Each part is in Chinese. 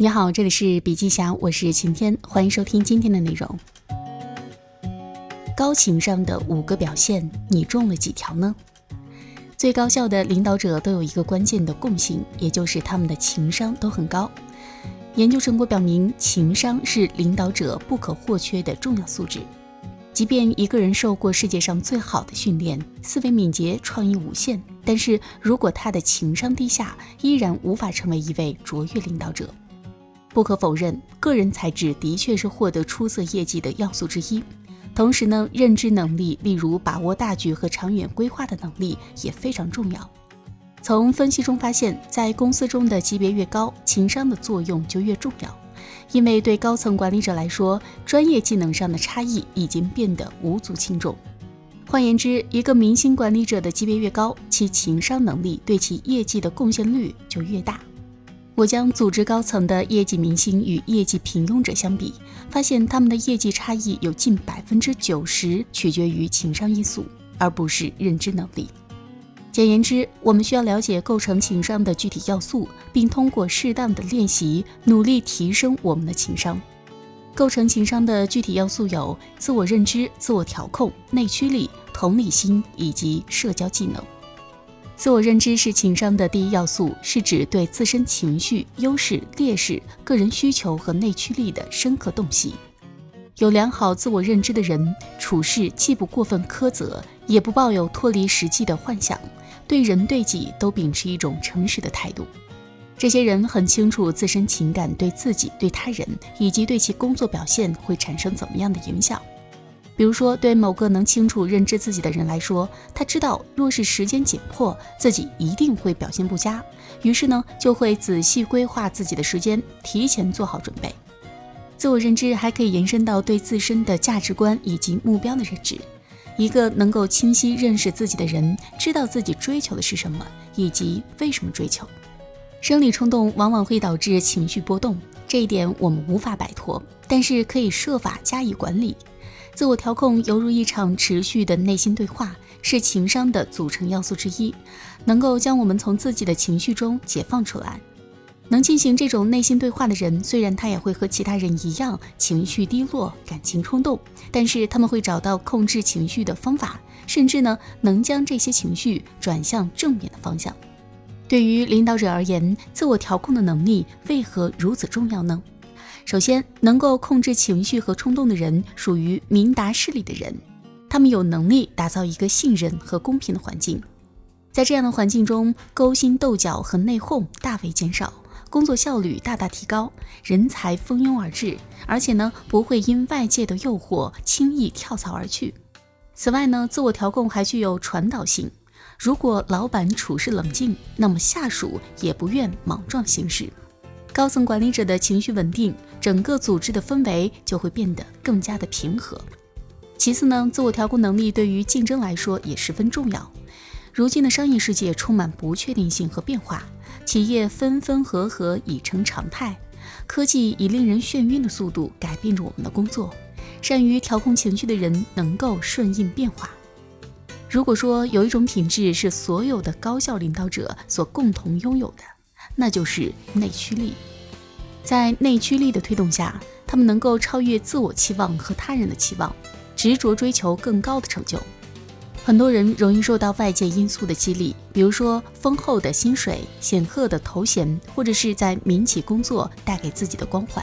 你好，这里是笔记侠，我是晴天，欢迎收听今天的内容。高情商的五个表现，你中了几条呢？最高效的领导者都有一个关键的共性，也就是他们的情商都很高。研究成果表明，情商是领导者不可或缺的重要素质。即便一个人受过世界上最好的训练，思维敏捷，创意无限，但是如果他的情商低下，依然无法成为一位卓越领导者。不可否认，个人才智的确是获得出色业绩的要素之一。同时呢，认知能力，例如把握大局和长远规划的能力也非常重要。从分析中发现，在公司中的级别越高，情商的作用就越重要。因为对高层管理者来说，专业技能上的差异已经变得无足轻重。换言之，一个明星管理者的级别越高，其情商能力对其业绩的贡献率就越大。我将组织高层的业绩明星与业绩平庸者相比，发现他们的业绩差异有近百分之九十取决于情商因素，而不是认知能力。简言之，我们需要了解构成情商的具体要素，并通过适当的练习，努力提升我们的情商。构成情商的具体要素有自我认知、自我调控、内驱力、同理心以及社交技能。自我认知是情商的第一要素，是指对自身情绪、优势、劣势、个人需求和内驱力的深刻洞悉。有良好自我认知的人，处事既不过分苛责，也不抱有脱离实际的幻想，对人对己都秉持一种诚实的态度。这些人很清楚自身情感对自己、对他人以及对其工作表现会产生怎么样的影响。比如说，对某个能清楚认知自己的人来说，他知道若是时间紧迫，自己一定会表现不佳，于是呢，就会仔细规划自己的时间，提前做好准备。自我认知还可以延伸到对自身的价值观以及目标的认知。一个能够清晰认识自己的人，知道自己追求的是什么，以及为什么追求。生理冲动往往会导致情绪波动，这一点我们无法摆脱，但是可以设法加以管理。自我调控犹如一场持续的内心对话，是情商的组成要素之一，能够将我们从自己的情绪中解放出来。能进行这种内心对话的人，虽然他也会和其他人一样情绪低落、感情冲动，但是他们会找到控制情绪的方法，甚至呢能将这些情绪转向正面的方向。对于领导者而言，自我调控的能力为何如此重要呢？首先，能够控制情绪和冲动的人属于明达事理的人，他们有能力打造一个信任和公平的环境。在这样的环境中，勾心斗角和内讧大为减少，工作效率大大提高，人才蜂拥而至，而且呢不会因外界的诱惑轻易跳槽而去。此外呢，自我调控还具有传导性。如果老板处事冷静，那么下属也不愿莽撞行事。高层管理者的情绪稳定。整个组织的氛围就会变得更加的平和。其次呢，自我调控能力对于竞争来说也十分重要。如今的商业世界充满不确定性和变化，企业分分合合已成常态，科技以令人眩晕的速度改变着我们的工作。善于调控情绪的人能够顺应变化。如果说有一种品质是所有的高效领导者所共同拥有的，那就是内驱力。在内驱力的推动下，他们能够超越自我期望和他人的期望，执着追求更高的成就。很多人容易受到外界因素的激励，比如说丰厚的薪水、显赫的头衔，或者是在民企工作带给自己的光环。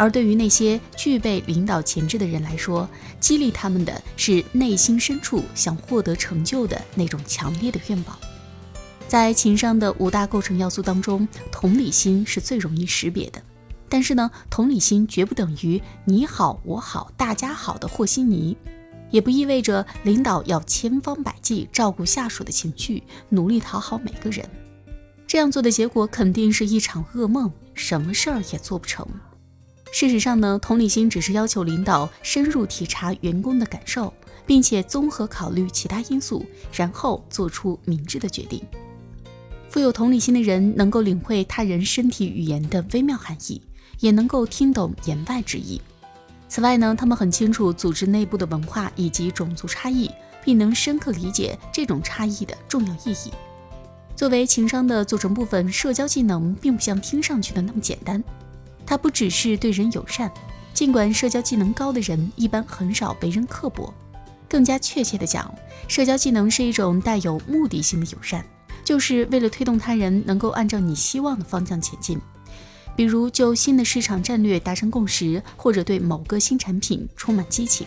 而对于那些具备领导潜质的人来说，激励他们的是内心深处想获得成就的那种强烈的愿望。在情商的五大构成要素当中，同理心是最容易识别的。但是呢，同理心绝不等于你好我好大家好的和稀泥，也不意味着领导要千方百计照顾下属的情绪，努力讨好每个人。这样做的结果肯定是一场噩梦，什么事儿也做不成。事实上呢，同理心只是要求领导深入体察员工的感受，并且综合考虑其他因素，然后做出明智的决定。富有同理心的人能够领会他人身体语言的微妙含义，也能够听懂言外之意。此外呢，他们很清楚组织内部的文化以及种族差异，并能深刻理解这种差异的重要意义。作为情商的组成部分，社交技能并不像听上去的那么简单。它不只是对人友善，尽管社交技能高的人一般很少被人刻薄，更加确切的讲，社交技能是一种带有目的性的友善，就是为了推动他人能够按照你希望的方向前进。比如就新的市场战略达成共识，或者对某个新产品充满激情。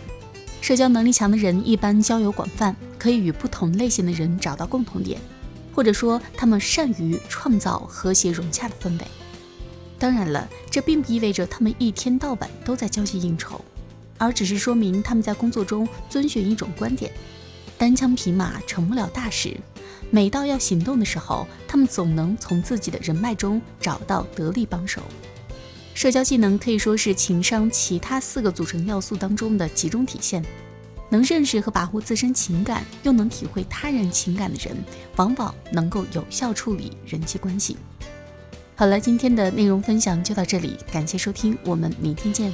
社交能力强的人一般交友广泛，可以与不同类型的人找到共同点，或者说他们善于创造和谐融洽的氛围。当然了，这并不意味着他们一天到晚都在交际应酬，而只是说明他们在工作中遵循一种观点：单枪匹马成不了大事。每到要行动的时候，他们总能从自己的人脉中找到得力帮手。社交技能可以说是情商其他四个组成要素当中的集中体现。能认识和把握自身情感，又能体会他人情感的人，往往能够有效处理人际关系。好了，今天的内容分享就到这里，感谢收听，我们明天见。